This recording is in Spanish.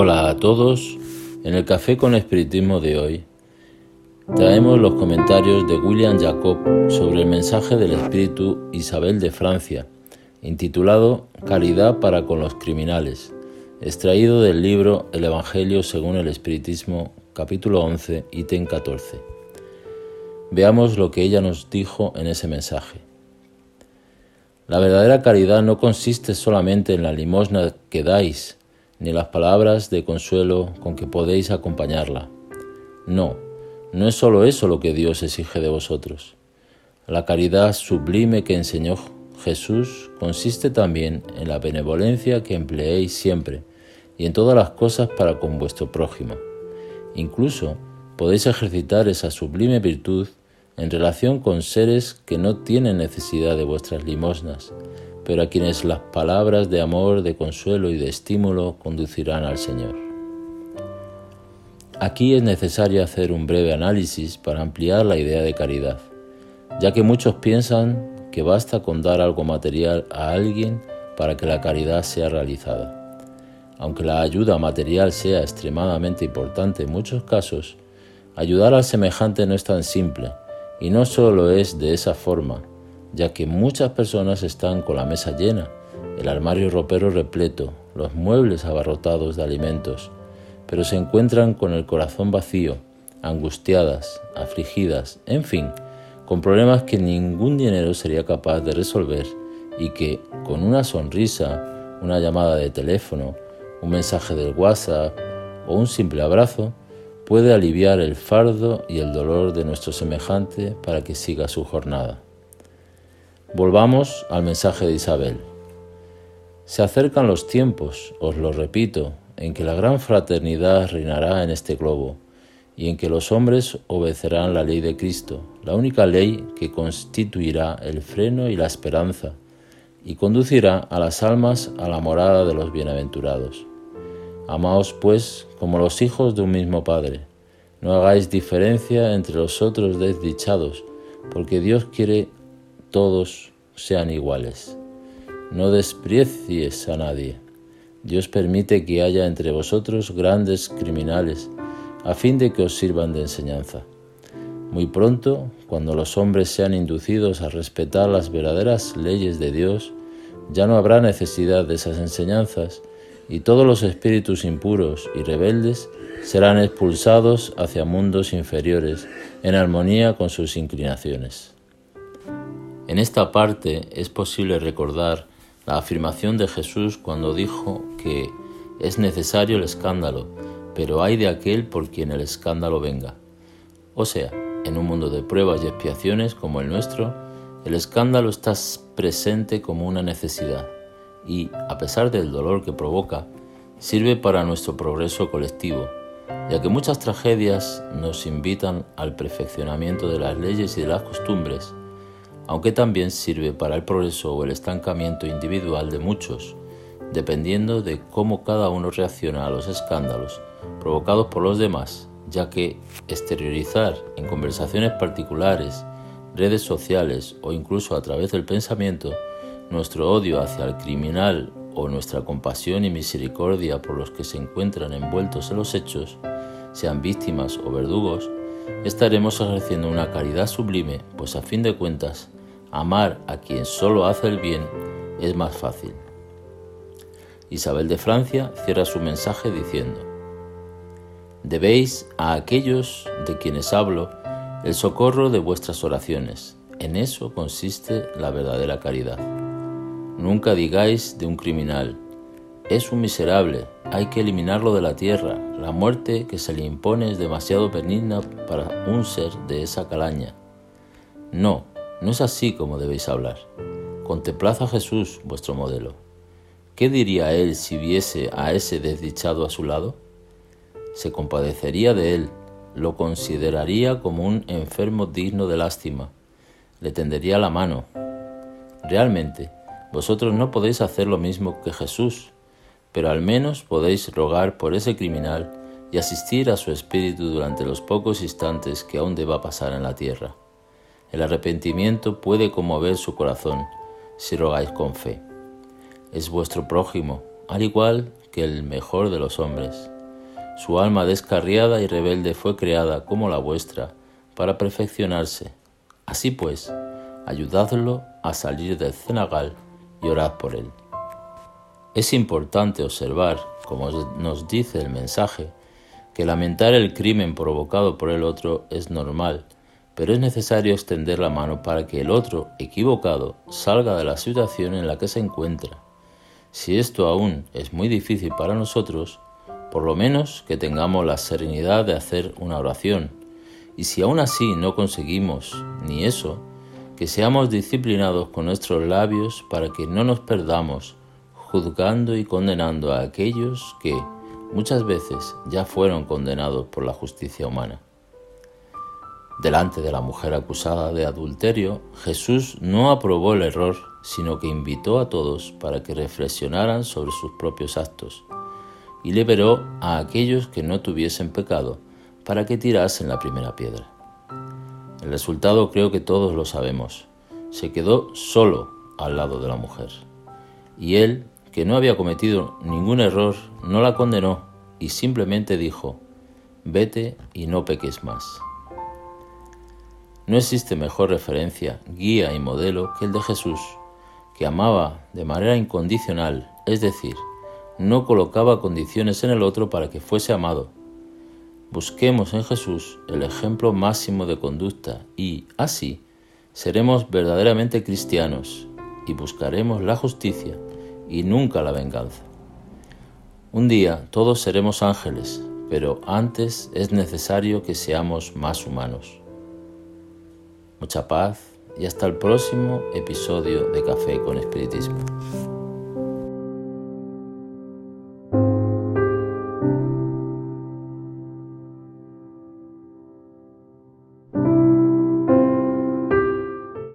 Hola a todos. En el Café con Espiritismo de hoy traemos los comentarios de William Jacob sobre el mensaje del Espíritu Isabel de Francia, intitulado Caridad para con los criminales, extraído del libro El Evangelio según el Espiritismo, capítulo 11, ítem 14. Veamos lo que ella nos dijo en ese mensaje. La verdadera caridad no consiste solamente en la limosna que dais, ni las palabras de consuelo con que podéis acompañarla. No, no es solo eso lo que Dios exige de vosotros. La caridad sublime que enseñó Jesús consiste también en la benevolencia que empleéis siempre y en todas las cosas para con vuestro prójimo. Incluso podéis ejercitar esa sublime virtud en relación con seres que no tienen necesidad de vuestras limosnas, pero a quienes las palabras de amor, de consuelo y de estímulo conducirán al Señor. Aquí es necesario hacer un breve análisis para ampliar la idea de caridad, ya que muchos piensan que basta con dar algo material a alguien para que la caridad sea realizada. Aunque la ayuda material sea extremadamente importante en muchos casos, ayudar al semejante no es tan simple, y no solo es de esa forma, ya que muchas personas están con la mesa llena, el armario ropero repleto, los muebles abarrotados de alimentos, pero se encuentran con el corazón vacío, angustiadas, afligidas, en fin, con problemas que ningún dinero sería capaz de resolver y que con una sonrisa, una llamada de teléfono, un mensaje del WhatsApp o un simple abrazo puede aliviar el fardo y el dolor de nuestro semejante para que siga su jornada. Volvamos al mensaje de Isabel. Se acercan los tiempos, os lo repito, en que la gran fraternidad reinará en este globo y en que los hombres obedecerán la ley de Cristo, la única ley que constituirá el freno y la esperanza y conducirá a las almas a la morada de los bienaventurados. Amaos pues como los hijos de un mismo Padre. No hagáis diferencia entre los otros desdichados, porque Dios quiere todos sean iguales. No desprecies a nadie. Dios permite que haya entre vosotros grandes criminales, a fin de que os sirvan de enseñanza. Muy pronto, cuando los hombres sean inducidos a respetar las verdaderas leyes de Dios, ya no habrá necesidad de esas enseñanzas y todos los espíritus impuros y rebeldes serán expulsados hacia mundos inferiores en armonía con sus inclinaciones. En esta parte es posible recordar la afirmación de Jesús cuando dijo que es necesario el escándalo, pero hay de aquel por quien el escándalo venga. O sea, en un mundo de pruebas y expiaciones como el nuestro, el escándalo está presente como una necesidad y, a pesar del dolor que provoca, sirve para nuestro progreso colectivo, ya que muchas tragedias nos invitan al perfeccionamiento de las leyes y de las costumbres, aunque también sirve para el progreso o el estancamiento individual de muchos, dependiendo de cómo cada uno reacciona a los escándalos provocados por los demás, ya que exteriorizar en conversaciones particulares, redes sociales o incluso a través del pensamiento nuestro odio hacia el criminal o nuestra compasión y misericordia por los que se encuentran envueltos en los hechos, sean víctimas o verdugos, estaremos ejerciendo una caridad sublime, pues a fin de cuentas Amar a quien solo hace el bien es más fácil. Isabel de Francia cierra su mensaje diciendo, Debéis a aquellos de quienes hablo el socorro de vuestras oraciones. En eso consiste la verdadera caridad. Nunca digáis de un criminal, es un miserable, hay que eliminarlo de la tierra, la muerte que se le impone es demasiado benigna para un ser de esa calaña. No, no es así como debéis hablar. Contemplad a Jesús, vuestro modelo. ¿Qué diría él si viese a ese desdichado a su lado? Se compadecería de él, lo consideraría como un enfermo digno de lástima, le tendería la mano. Realmente, vosotros no podéis hacer lo mismo que Jesús, pero al menos podéis rogar por ese criminal y asistir a su espíritu durante los pocos instantes que aún deba pasar en la tierra. El arrepentimiento puede conmover su corazón si rogáis con fe. Es vuestro prójimo, al igual que el mejor de los hombres. Su alma descarriada y rebelde fue creada como la vuestra para perfeccionarse. Así pues, ayudadlo a salir del cenagal y por él. Es importante observar, como nos dice el mensaje, que lamentar el crimen provocado por el otro es normal, pero es necesario extender la mano para que el otro, equivocado, salga de la situación en la que se encuentra. Si esto aún es muy difícil para nosotros, por lo menos que tengamos la serenidad de hacer una oración. Y si aún así no conseguimos ni eso, que seamos disciplinados con nuestros labios para que no nos perdamos juzgando y condenando a aquellos que muchas veces ya fueron condenados por la justicia humana. Delante de la mujer acusada de adulterio, Jesús no aprobó el error, sino que invitó a todos para que reflexionaran sobre sus propios actos y liberó a aquellos que no tuviesen pecado para que tirasen la primera piedra. El resultado creo que todos lo sabemos. Se quedó solo al lado de la mujer. Y él, que no había cometido ningún error, no la condenó y simplemente dijo, vete y no peques más. No existe mejor referencia, guía y modelo que el de Jesús, que amaba de manera incondicional, es decir, no colocaba condiciones en el otro para que fuese amado. Busquemos en Jesús el ejemplo máximo de conducta y, así, seremos verdaderamente cristianos y buscaremos la justicia y nunca la venganza. Un día todos seremos ángeles, pero antes es necesario que seamos más humanos. Mucha paz y hasta el próximo episodio de Café con Espiritismo.